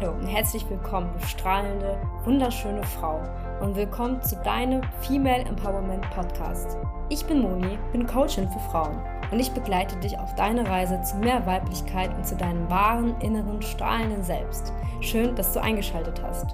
Hallo und herzlich willkommen, du strahlende, wunderschöne Frau und willkommen zu deinem Female Empowerment Podcast. Ich bin Moni, bin Coachin für Frauen und ich begleite dich auf deine Reise zu mehr Weiblichkeit und zu deinem wahren, inneren, strahlenden Selbst. Schön, dass du eingeschaltet hast.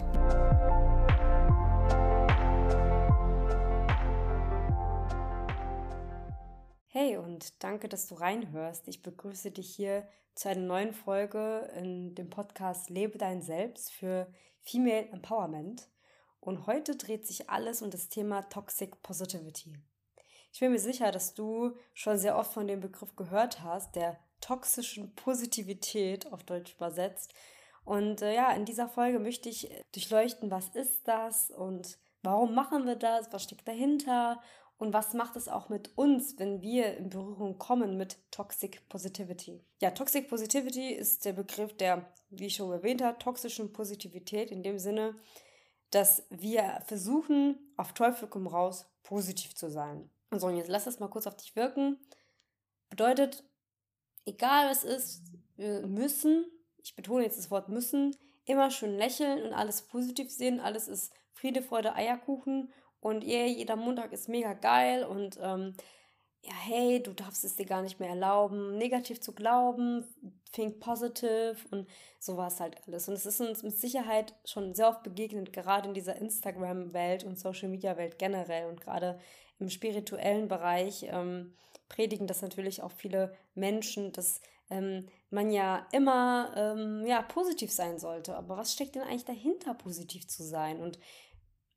Hey und danke, dass du reinhörst. Ich begrüße dich hier zu einer neuen Folge in dem Podcast Lebe dein Selbst für Female Empowerment. Und heute dreht sich alles um das Thema Toxic Positivity. Ich bin mir sicher, dass du schon sehr oft von dem Begriff gehört hast, der toxischen Positivität auf Deutsch übersetzt. Und äh, ja, in dieser Folge möchte ich durchleuchten, was ist das und warum machen wir das, was steckt dahinter und was macht es auch mit uns, wenn wir in Berührung kommen mit Toxic Positivity? Ja, Toxic Positivity ist der Begriff der, wie ich schon erwähnt habe, toxischen Positivität in dem Sinne, dass wir versuchen, auf Teufel komm raus, positiv zu sein. Und so, und jetzt lass das mal kurz auf dich wirken. Bedeutet, egal was ist, wir müssen, ich betone jetzt das Wort müssen, immer schön lächeln und alles positiv sehen. Alles ist Friede, Freude, Eierkuchen und yeah, jeder Montag ist mega geil und ähm, ja, hey, du darfst es dir gar nicht mehr erlauben, negativ zu glauben, think positive und so war es halt alles. Und es ist uns mit Sicherheit schon sehr oft begegnet, gerade in dieser Instagram-Welt und Social-Media-Welt generell und gerade im spirituellen Bereich ähm, predigen das natürlich auch viele Menschen, dass ähm, man ja immer ähm, ja, positiv sein sollte. Aber was steckt denn eigentlich dahinter, positiv zu sein? Und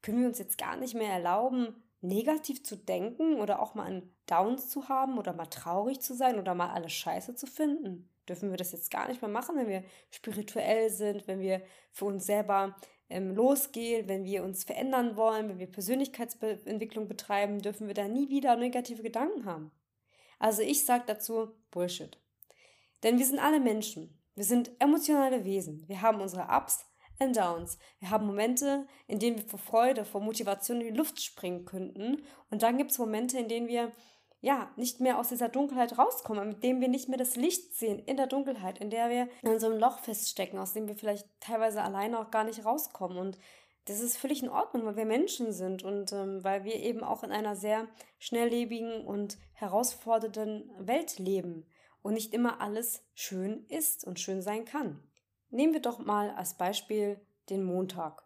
können wir uns jetzt gar nicht mehr erlauben, negativ zu denken oder auch mal einen Downs zu haben oder mal traurig zu sein oder mal alles scheiße zu finden? Dürfen wir das jetzt gar nicht mehr machen, wenn wir spirituell sind, wenn wir für uns selber ähm, losgehen, wenn wir uns verändern wollen, wenn wir Persönlichkeitsentwicklung betreiben, dürfen wir da nie wieder negative Gedanken haben. Also ich sage dazu Bullshit. Denn wir sind alle Menschen. Wir sind emotionale Wesen. Wir haben unsere Ups, and Downs. Wir haben Momente, in denen wir vor Freude, vor Motivation in die Luft springen könnten. Und dann gibt es Momente, in denen wir ja nicht mehr aus dieser Dunkelheit rauskommen, mit denen wir nicht mehr das Licht sehen in der Dunkelheit, in der wir in so einem Loch feststecken, aus dem wir vielleicht teilweise alleine auch gar nicht rauskommen. Und das ist völlig in Ordnung, weil wir Menschen sind und ähm, weil wir eben auch in einer sehr schnelllebigen und herausfordernden Welt leben und nicht immer alles schön ist und schön sein kann. Nehmen wir doch mal als Beispiel den Montag.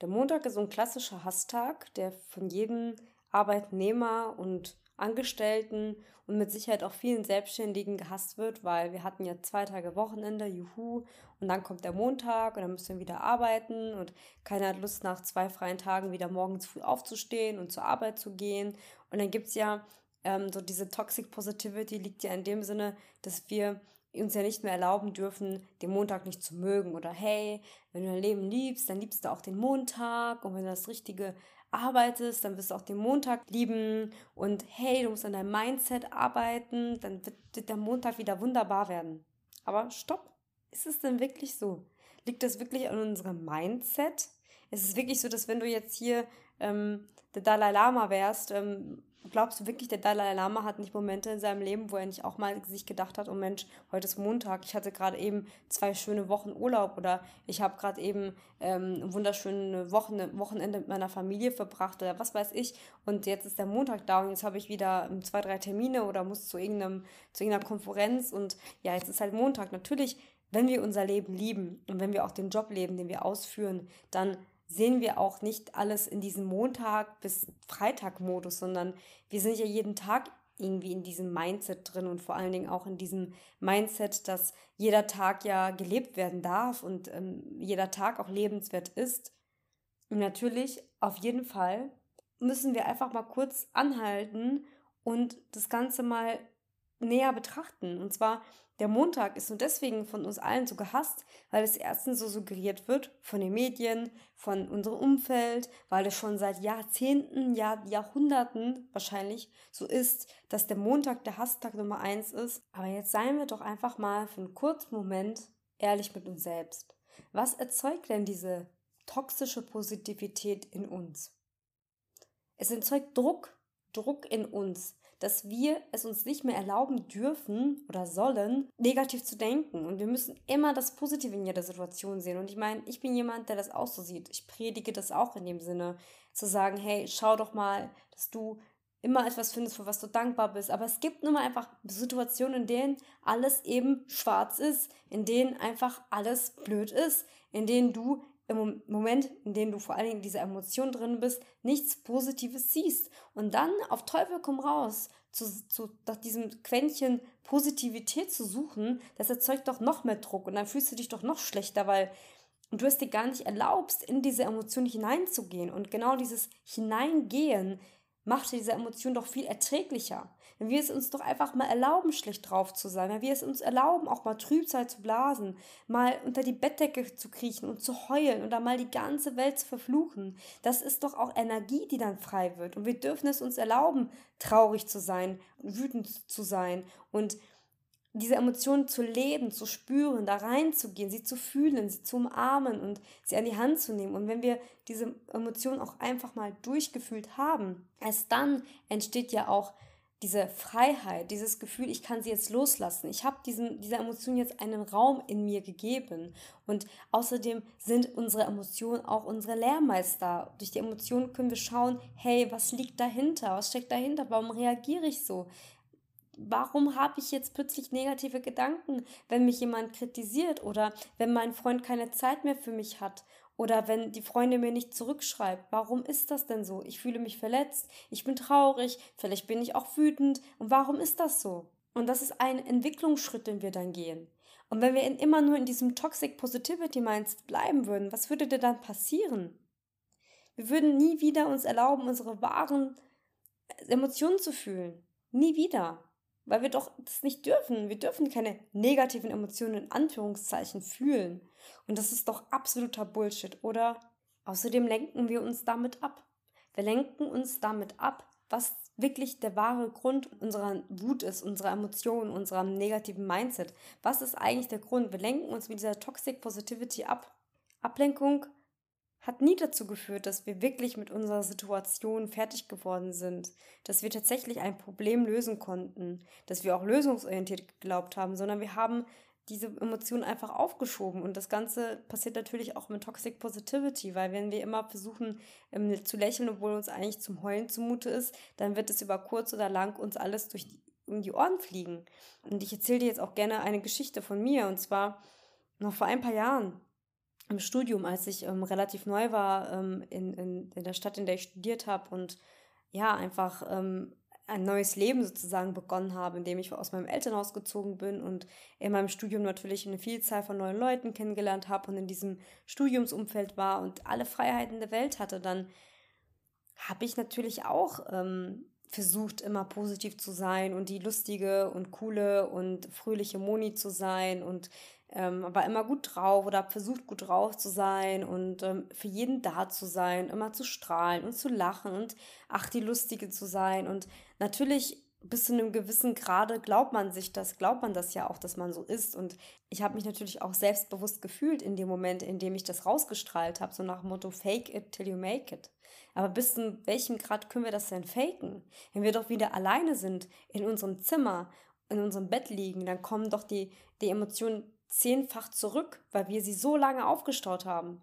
Der Montag ist so ein klassischer Hasstag, der von jedem Arbeitnehmer und Angestellten und mit Sicherheit auch vielen Selbstständigen gehasst wird, weil wir hatten ja zwei Tage Wochenende, juhu, und dann kommt der Montag und dann müssen wir wieder arbeiten und keiner hat Lust nach zwei freien Tagen wieder morgens früh aufzustehen und zur Arbeit zu gehen. Und dann gibt es ja ähm, so diese Toxic Positivity liegt ja in dem Sinne, dass wir uns ja nicht mehr erlauben dürfen, den Montag nicht zu mögen. Oder hey, wenn du dein Leben liebst, dann liebst du auch den Montag. Und wenn du das Richtige arbeitest, dann wirst du auch den Montag lieben. Und hey, du musst an deinem Mindset arbeiten, dann wird der Montag wieder wunderbar werden. Aber stopp, ist es denn wirklich so? Liegt das wirklich an unserem Mindset? Ist es wirklich so, dass wenn du jetzt hier ähm, der Dalai Lama wärst, ähm, Glaubst du wirklich, der Dalai Lama hat nicht Momente in seinem Leben, wo er nicht auch mal sich gedacht hat, oh Mensch, heute ist Montag, ich hatte gerade eben zwei schöne Wochen Urlaub oder ich habe gerade eben ähm, ein wunderschönes Wochen Wochenende mit meiner Familie verbracht oder was weiß ich und jetzt ist der Montag da und jetzt habe ich wieder zwei, drei Termine oder muss zu, irgendeinem, zu irgendeiner Konferenz und ja, jetzt ist halt Montag. Natürlich, wenn wir unser Leben lieben und wenn wir auch den Job leben, den wir ausführen, dann sehen wir auch nicht alles in diesem Montag bis Freitag-Modus, sondern wir sind ja jeden Tag irgendwie in diesem Mindset drin und vor allen Dingen auch in diesem Mindset, dass jeder Tag ja gelebt werden darf und ähm, jeder Tag auch lebenswert ist. Und natürlich, auf jeden Fall, müssen wir einfach mal kurz anhalten und das Ganze mal näher betrachten. Und zwar der Montag ist nur deswegen von uns allen so gehasst, weil es erstens so suggeriert wird von den Medien, von unserem Umfeld, weil es schon seit Jahrzehnten, Jahr, Jahrhunderten wahrscheinlich so ist, dass der Montag der Hasstag Nummer eins ist. Aber jetzt seien wir doch einfach mal für einen kurzen Moment ehrlich mit uns selbst. Was erzeugt denn diese toxische Positivität in uns? Es erzeugt Druck, Druck in uns, dass wir es uns nicht mehr erlauben dürfen oder sollen, negativ zu denken. Und wir müssen immer das Positive in jeder Situation sehen. Und ich meine, ich bin jemand, der das auch so sieht. Ich predige das auch in dem Sinne, zu sagen, hey, schau doch mal, dass du immer etwas findest, für was du dankbar bist. Aber es gibt nun mal einfach Situationen, in denen alles eben schwarz ist, in denen einfach alles blöd ist, in denen du im Moment, in dem du vor allen Dingen in dieser Emotion drin bist, nichts Positives siehst. Und dann auf Teufel komm raus, zu, zu nach diesem Quäntchen Positivität zu suchen, das erzeugt doch noch mehr Druck und dann fühlst du dich doch noch schlechter, weil du es dir gar nicht erlaubst, in diese Emotion hineinzugehen. Und genau dieses Hineingehen macht diese Emotion doch viel erträglicher. Wenn wir es uns doch einfach mal erlauben, schlecht drauf zu sein, wenn wir es uns erlauben, auch mal Trübsal zu blasen, mal unter die Bettdecke zu kriechen und zu heulen oder mal die ganze Welt zu verfluchen, das ist doch auch Energie, die dann frei wird. Und wir dürfen es uns erlauben, traurig zu sein, wütend zu sein und diese Emotionen zu leben, zu spüren, da reinzugehen, sie zu fühlen, sie zu umarmen und sie an die Hand zu nehmen. Und wenn wir diese Emotionen auch einfach mal durchgefühlt haben, erst dann entsteht ja auch diese Freiheit, dieses Gefühl, ich kann sie jetzt loslassen. Ich habe dieser Emotion jetzt einen Raum in mir gegeben. Und außerdem sind unsere Emotionen auch unsere Lehrmeister. Durch die Emotionen können wir schauen, hey, was liegt dahinter? Was steckt dahinter? Warum reagiere ich so? Warum habe ich jetzt plötzlich negative Gedanken, wenn mich jemand kritisiert oder wenn mein Freund keine Zeit mehr für mich hat oder wenn die Freundin mir nicht zurückschreibt, warum ist das denn so? Ich fühle mich verletzt, ich bin traurig, vielleicht bin ich auch wütend. Und warum ist das so? Und das ist ein Entwicklungsschritt, den wir dann gehen. Und wenn wir immer nur in diesem Toxic Positivity Mindset bleiben würden, was würde denn dann passieren? Wir würden nie wieder uns erlauben, unsere wahren Emotionen zu fühlen. Nie wieder. Weil wir doch das nicht dürfen. Wir dürfen keine negativen Emotionen in Anführungszeichen fühlen. Und das ist doch absoluter Bullshit, oder? Außerdem lenken wir uns damit ab. Wir lenken uns damit ab, was wirklich der wahre Grund unserer Wut ist, unserer Emotionen, unserem negativen Mindset. Was ist eigentlich der Grund? Wir lenken uns mit dieser Toxic Positivity ab. Ablenkung hat nie dazu geführt, dass wir wirklich mit unserer Situation fertig geworden sind, dass wir tatsächlich ein Problem lösen konnten, dass wir auch lösungsorientiert geglaubt haben, sondern wir haben diese Emotionen einfach aufgeschoben. Und das Ganze passiert natürlich auch mit Toxic Positivity, weil wenn wir immer versuchen ähm, zu lächeln, obwohl uns eigentlich zum Heulen zumute ist, dann wird es über kurz oder lang uns alles durch die, um die Ohren fliegen. Und ich erzähle dir jetzt auch gerne eine Geschichte von mir. Und zwar noch vor ein paar Jahren im Studium, als ich ähm, relativ neu war ähm, in, in, in der Stadt, in der ich studiert habe und ja, einfach ähm, ein neues Leben sozusagen begonnen habe, indem ich aus meinem Elternhaus gezogen bin und in meinem Studium natürlich eine Vielzahl von neuen Leuten kennengelernt habe und in diesem Studiumsumfeld war und alle Freiheiten der Welt hatte, dann habe ich natürlich auch ähm, versucht, immer positiv zu sein und die lustige und coole und fröhliche Moni zu sein und ähm, war immer gut drauf oder versucht gut drauf zu sein und ähm, für jeden da zu sein, immer zu strahlen und zu lachen und ach, die Lustige zu sein. Und natürlich bis zu einem gewissen Grade glaubt man sich das, glaubt man das ja auch, dass man so ist. Und ich habe mich natürlich auch selbstbewusst gefühlt in dem Moment, in dem ich das rausgestrahlt habe, so nach dem Motto Fake it till you make it. Aber bis zu welchem Grad können wir das denn faken? Wenn wir doch wieder alleine sind, in unserem Zimmer, in unserem Bett liegen, dann kommen doch die, die Emotionen zehnfach zurück, weil wir sie so lange aufgestaut haben.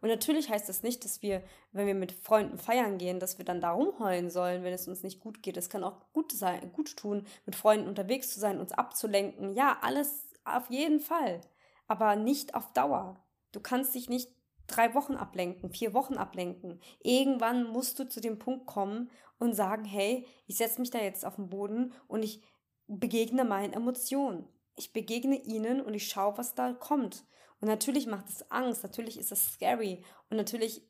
Und natürlich heißt das nicht, dass wir, wenn wir mit Freunden feiern gehen, dass wir dann da rumheulen sollen, wenn es uns nicht gut geht. Es kann auch gut sein, gut tun, mit Freunden unterwegs zu sein, uns abzulenken. Ja, alles auf jeden Fall. Aber nicht auf Dauer. Du kannst dich nicht drei Wochen ablenken, vier Wochen ablenken. Irgendwann musst du zu dem Punkt kommen und sagen, hey, ich setze mich da jetzt auf den Boden und ich begegne meinen Emotionen ich begegne ihnen und ich schaue, was da kommt. Und natürlich macht es Angst, natürlich ist es scary und natürlich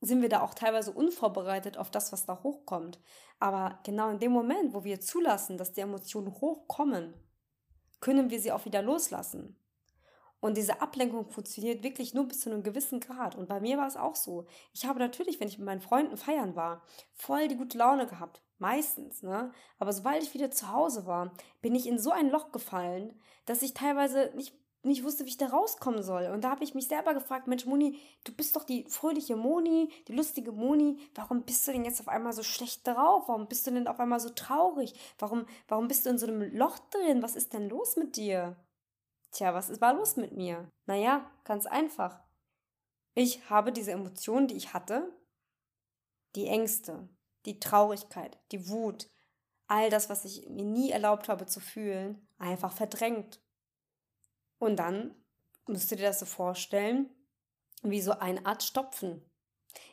sind wir da auch teilweise unvorbereitet auf das, was da hochkommt. Aber genau in dem Moment, wo wir zulassen, dass die Emotionen hochkommen, können wir sie auch wieder loslassen. Und diese Ablenkung funktioniert wirklich nur bis zu einem gewissen Grad. Und bei mir war es auch so. Ich habe natürlich, wenn ich mit meinen Freunden feiern war, voll die gute Laune gehabt. Meistens, ne? Aber sobald ich wieder zu Hause war, bin ich in so ein Loch gefallen, dass ich teilweise nicht nicht wusste, wie ich da rauskommen soll. Und da habe ich mich selber gefragt, Mensch, Moni, du bist doch die fröhliche Moni, die lustige Moni. Warum bist du denn jetzt auf einmal so schlecht drauf? Warum bist du denn auf einmal so traurig? Warum, warum bist du in so einem Loch drin? Was ist denn los mit dir? Tja, was war los mit mir? Naja, ganz einfach. Ich habe diese Emotionen, die ich hatte, die Ängste, die Traurigkeit, die Wut, all das, was ich mir nie erlaubt habe zu fühlen, einfach verdrängt. Und dann musst du dir das so vorstellen, wie so eine Art Stopfen.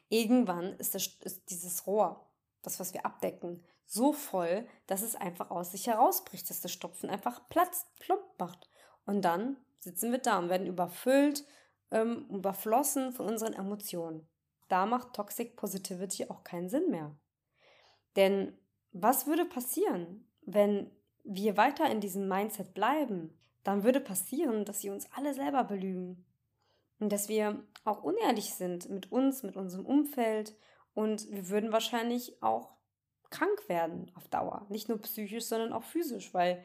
Irgendwann ist, das, ist dieses Rohr, das, was wir abdecken, so voll, dass es einfach aus sich herausbricht, dass das Stopfen einfach platzt, plump macht. Und dann sitzen wir da und werden überfüllt, ähm, überflossen von unseren Emotionen. Da macht Toxic Positivity auch keinen Sinn mehr. Denn was würde passieren, wenn wir weiter in diesem Mindset bleiben? Dann würde passieren, dass sie uns alle selber belügen. Und dass wir auch unehrlich sind mit uns, mit unserem Umfeld. Und wir würden wahrscheinlich auch krank werden auf Dauer. Nicht nur psychisch, sondern auch physisch, weil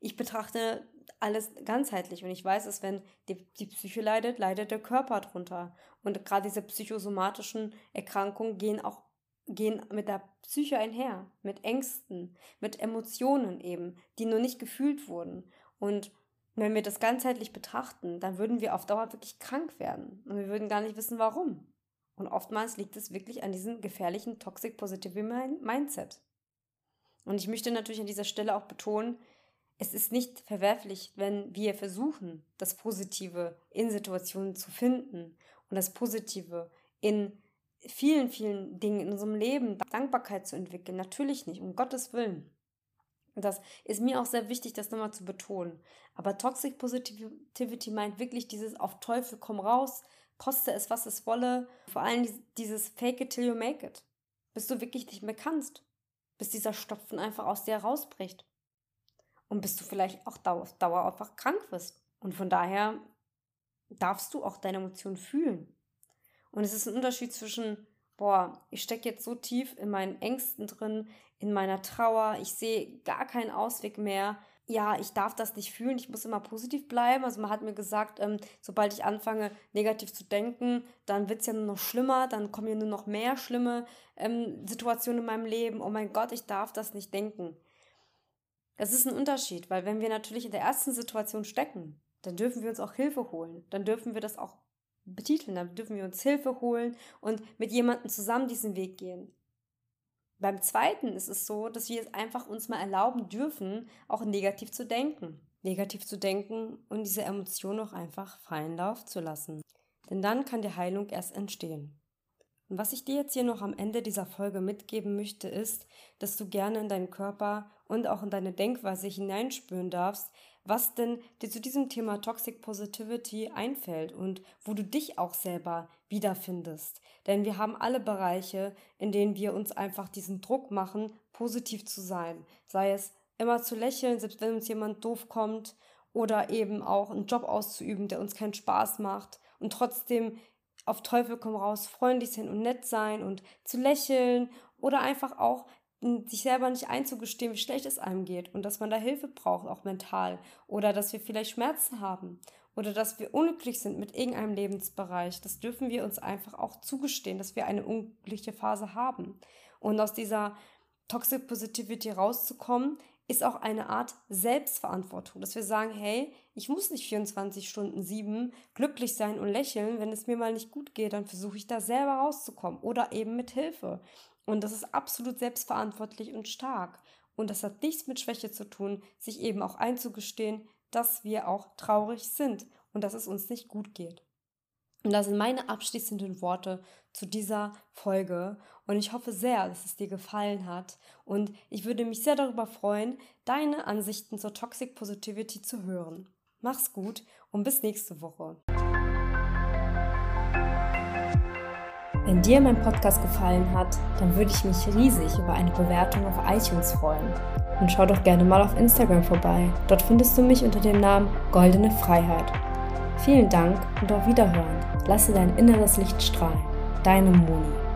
ich betrachte alles ganzheitlich und ich weiß, dass wenn die, die Psyche leidet, leidet der Körper drunter. Und gerade diese psychosomatischen Erkrankungen gehen auch gehen mit der Psyche einher, mit Ängsten, mit Emotionen eben, die nur nicht gefühlt wurden. Und wenn wir das ganzheitlich betrachten, dann würden wir auf Dauer wirklich krank werden und wir würden gar nicht wissen, warum. Und oftmals liegt es wirklich an diesem gefährlichen Toxic Positive Mindset. Und ich möchte natürlich an dieser Stelle auch betonen, es ist nicht verwerflich, wenn wir versuchen, das Positive in Situationen zu finden und das Positive in vielen, vielen Dingen in unserem Leben Dankbarkeit zu entwickeln. Natürlich nicht, um Gottes Willen. Und das ist mir auch sehr wichtig, das nochmal zu betonen. Aber Toxic Positivity meint wirklich dieses auf Teufel komm raus, koste es, was es wolle. Vor allem dieses Fake it till you make it. Bis du wirklich nicht mehr kannst. Bis dieser Stopfen einfach aus dir rausbricht. Und bis du vielleicht auch auf Dauer einfach krank wirst. Und von daher darfst du auch deine Emotionen fühlen. Und es ist ein Unterschied zwischen, boah, ich stecke jetzt so tief in meinen Ängsten drin, in meiner Trauer, ich sehe gar keinen Ausweg mehr. Ja, ich darf das nicht fühlen, ich muss immer positiv bleiben. Also man hat mir gesagt, ähm, sobald ich anfange, negativ zu denken, dann wird es ja nur noch schlimmer, dann kommen ja nur noch mehr schlimme ähm, Situationen in meinem Leben. Oh mein Gott, ich darf das nicht denken. Das ist ein Unterschied, weil wenn wir natürlich in der ersten Situation stecken, dann dürfen wir uns auch Hilfe holen. Dann dürfen wir das auch betiteln. Dann dürfen wir uns Hilfe holen und mit jemandem zusammen diesen Weg gehen. Beim zweiten ist es so, dass wir es einfach uns mal erlauben dürfen, auch negativ zu denken. Negativ zu denken und diese Emotion auch einfach freien Lauf zu lassen. Denn dann kann die Heilung erst entstehen. Und was ich dir jetzt hier noch am Ende dieser Folge mitgeben möchte, ist, dass du gerne in deinen Körper und auch in deine Denkweise hineinspüren darfst, was denn dir zu diesem Thema Toxic Positivity einfällt und wo du dich auch selber wiederfindest. Denn wir haben alle Bereiche, in denen wir uns einfach diesen Druck machen, positiv zu sein. Sei es immer zu lächeln, selbst wenn uns jemand doof kommt, oder eben auch einen Job auszuüben, der uns keinen Spaß macht und trotzdem auf Teufel komm raus freundlich sein und nett sein und zu lächeln oder einfach auch sich selber nicht einzugestehen, wie schlecht es einem geht und dass man da Hilfe braucht, auch mental. Oder dass wir vielleicht Schmerzen haben oder dass wir unglücklich sind mit irgendeinem Lebensbereich. Das dürfen wir uns einfach auch zugestehen, dass wir eine unglückliche Phase haben. Und aus dieser Toxic Positivity rauszukommen, ist auch eine Art Selbstverantwortung, dass wir sagen, hey, ich muss nicht 24 Stunden sieben glücklich sein und lächeln, wenn es mir mal nicht gut geht, dann versuche ich da selber rauszukommen oder eben mit Hilfe. Und das ist absolut selbstverantwortlich und stark. Und das hat nichts mit Schwäche zu tun, sich eben auch einzugestehen, dass wir auch traurig sind und dass es uns nicht gut geht. Und das sind meine abschließenden Worte zu dieser Folge. Und ich hoffe sehr, dass es dir gefallen hat. Und ich würde mich sehr darüber freuen, deine Ansichten zur Toxic Positivity zu hören. Mach's gut und bis nächste Woche. Wenn dir mein Podcast gefallen hat, dann würde ich mich riesig über eine Bewertung auf iTunes freuen. Und schau doch gerne mal auf Instagram vorbei. Dort findest du mich unter dem Namen Goldene Freiheit. Vielen Dank und auf Wiederhören. Lasse dein inneres Licht strahlen. Deine Moni.